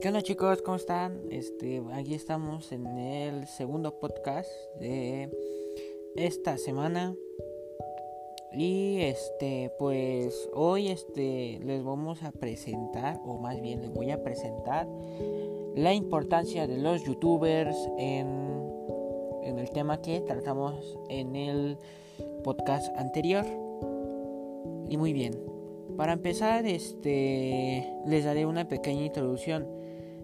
¿Qué onda chicos? ¿Cómo están? Este, aquí estamos en el segundo podcast de esta semana. Y este, pues hoy este les vamos a presentar o más bien les voy a presentar la importancia de los youtubers en en el tema que tratamos en el podcast anterior. Y muy bien. Para empezar, este les daré una pequeña introducción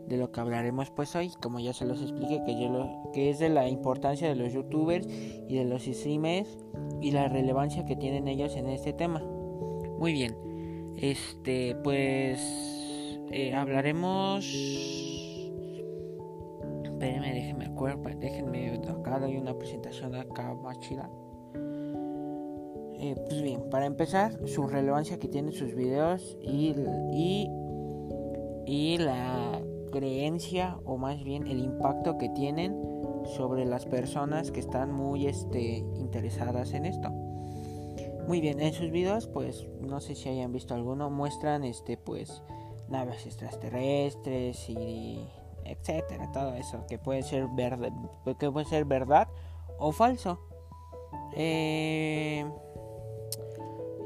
de lo que hablaremos pues hoy, como ya se los expliqué, que, yo lo, que es de la importancia de los youtubers y de los streamers y la relevancia que tienen ellos en este tema. Muy bien, este pues eh, hablaremos... Espérenme, déjenme acuerdo, déjenme acá doy una presentación acá más chida. Eh, pues bien, para empezar, su relevancia que tienen sus videos y, y, y la creencia o más bien el impacto que tienen sobre las personas que están muy este, interesadas en esto. Muy bien, en sus videos pues no sé si hayan visto alguno, muestran este pues naves extraterrestres y etcétera, todo eso que puede ser verdad, que puede ser verdad o falso. Eh,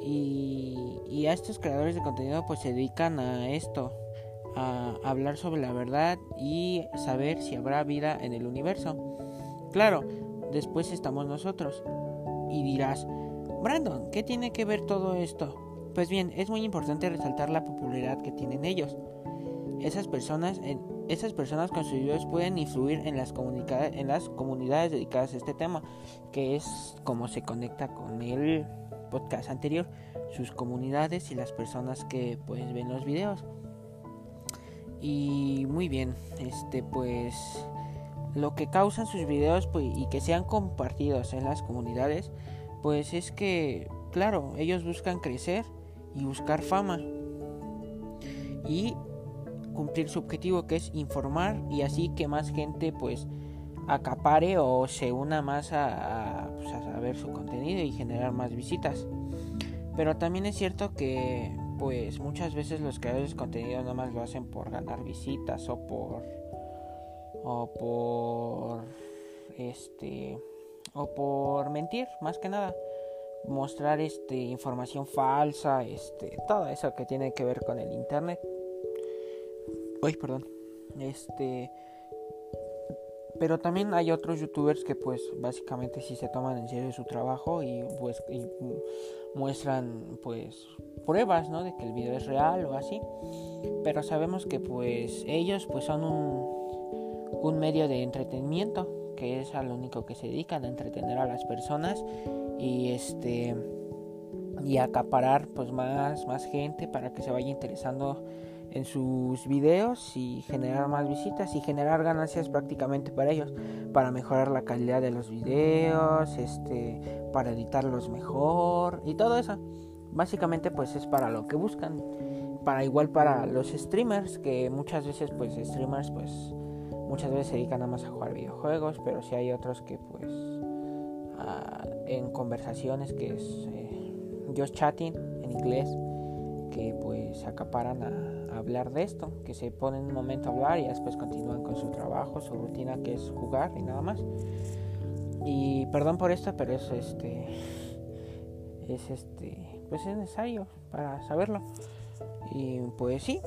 y, y a estos creadores de contenido pues se dedican a esto, hablar sobre la verdad y saber si habrá vida en el universo. Claro, después estamos nosotros. Y dirás, Brandon, ¿qué tiene que ver todo esto? Pues bien, es muy importante resaltar la popularidad que tienen ellos. Esas personas, en, esas personas con sus videos pueden influir en las, en las comunidades dedicadas a este tema, que es como se conecta con el podcast anterior, sus comunidades y las personas que pues ven los videos. Y muy bien, este pues lo que causan sus videos pues, y que sean compartidos en las comunidades, pues es que, claro, ellos buscan crecer y buscar fama y cumplir su objetivo que es informar y así que más gente pues acapare o se una más a, a, pues, a ver su contenido y generar más visitas. Pero también es cierto que pues muchas veces los creadores de contenido nada más lo hacen por ganar visitas o por o por este o por mentir más que nada. Mostrar este información falsa este todo eso que tiene que ver con el internet. Uy perdón. Este pero también hay otros youtubers que pues básicamente sí se toman en serio su trabajo y pues y muestran pues pruebas ¿no? de que el video es real o así pero sabemos que pues ellos pues son un, un medio de entretenimiento que es a lo único que se dedican a entretener a las personas y este y acaparar pues más más gente para que se vaya interesando en sus videos y generar más visitas y generar ganancias prácticamente para ellos, para mejorar la calidad de los videos, este, para editarlos mejor y todo eso. Básicamente pues es para lo que buscan, para igual para los streamers que muchas veces pues streamers pues muchas veces se dedican nada más a jugar videojuegos, pero si hay otros que pues en conversaciones que es eh, just chatting en inglés que pues acaparan a, hablar de esto, que se ponen un momento a hablar y después continúan con su trabajo, su rutina que es jugar y nada más. Y perdón por esto, pero es este es este pues es necesario para saberlo. Y pues sí,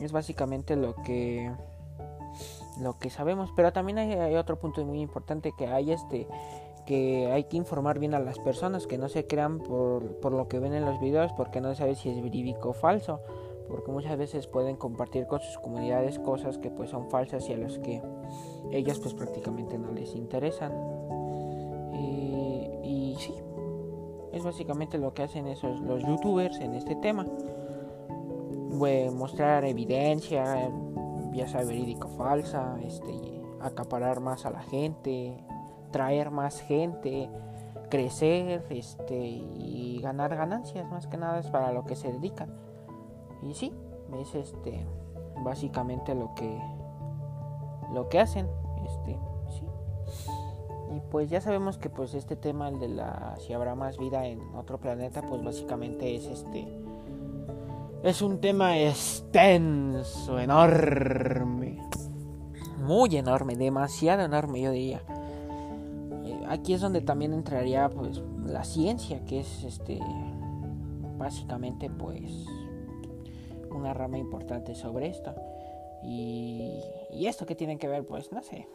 es básicamente lo que lo que sabemos, pero también hay, otro punto muy importante que hay este que hay que informar bien a las personas, que no se crean por, por lo que ven en los videos, porque no se sabe si es verídico o falso, porque muchas veces pueden compartir con sus comunidades cosas que pues son falsas y a los que ellas pues prácticamente no les interesan. Y, y sí, es básicamente lo que hacen esos los youtubers en este tema. mostrar evidencia, ya sea verídico o falsa, este, acaparar más a la gente, traer más gente, crecer este, y ganar ganancias, más que nada es para lo que se dedican. Y sí, es este básicamente lo que lo que hacen, este, sí. Y pues ya sabemos que pues este tema el de la si habrá más vida en otro planeta, pues básicamente es este es un tema extenso, enorme. Muy enorme, demasiado enorme yo diría. Eh, aquí es donde también entraría pues la ciencia, que es este básicamente pues una rama importante sobre esto. Y, y esto que tiene que ver, pues no sé,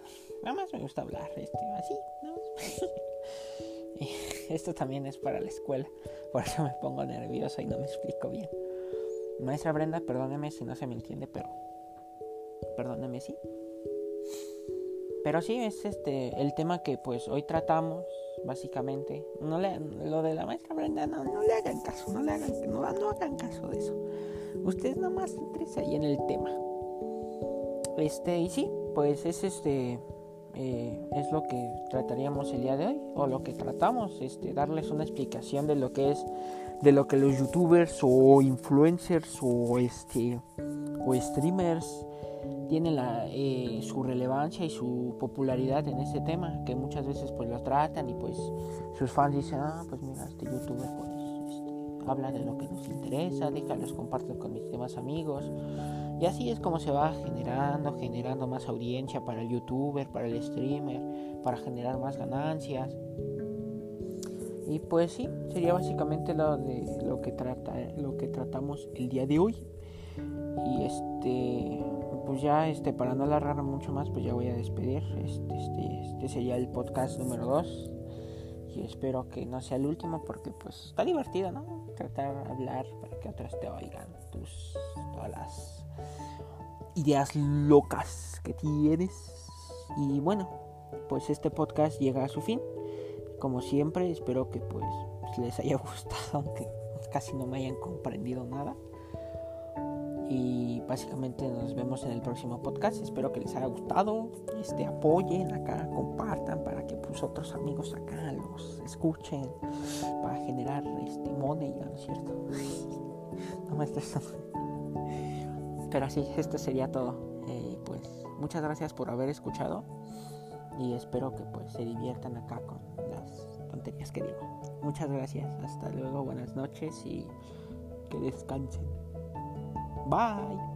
nada más me gusta hablar, este, así, ¿no? esto también es para la escuela, por eso me pongo nervioso y no me explico bien. Maestra Brenda, perdóneme si no se me entiende, pero perdóneme sí. Pero sí es este el tema que pues hoy tratamos básicamente. No le, lo de la maestra Brenda no, no le hagan caso, no le hagan no, no hagan caso de eso. Ustedes nomás centrense ahí en el tema. Este y sí, pues es este eh, es lo que trataríamos el día de hoy o lo que tratamos este darles una explicación de lo que es de lo que los youtubers o influencers o este o streamers tienen la, eh, su relevancia y su popularidad en ese tema que muchas veces pues lo tratan y pues sus fans dicen ah pues mira este youtuber pues este, habla de lo que nos interesa déjalos comparto con mis demás amigos y así es como se va generando generando más audiencia para el youtuber para el streamer para generar más ganancias y pues sí, sería básicamente lo de lo que trata lo que tratamos el día de hoy. Y este pues ya este para no alargar mucho más, pues ya voy a despedir. Este, este, este sería el podcast número 2. Y espero que no sea el último porque pues está divertido, ¿no? Tratar de hablar para que otros te oigan tus todas las ideas locas que tienes. Y bueno, pues este podcast llega a su fin como siempre, espero que pues les haya gustado, aunque casi no me hayan comprendido nada. Y básicamente nos vemos en el próximo podcast. Espero que les haya gustado. Este apoyen acá, compartan para que pues otros amigos acá los escuchen para generar este money, ¿no es cierto? no me Pero así, esto sería todo. Eh, pues muchas gracias por haber escuchado y espero que pues se diviertan acá con las tonterías que digo. Muchas gracias, hasta luego, buenas noches y que descansen. Bye.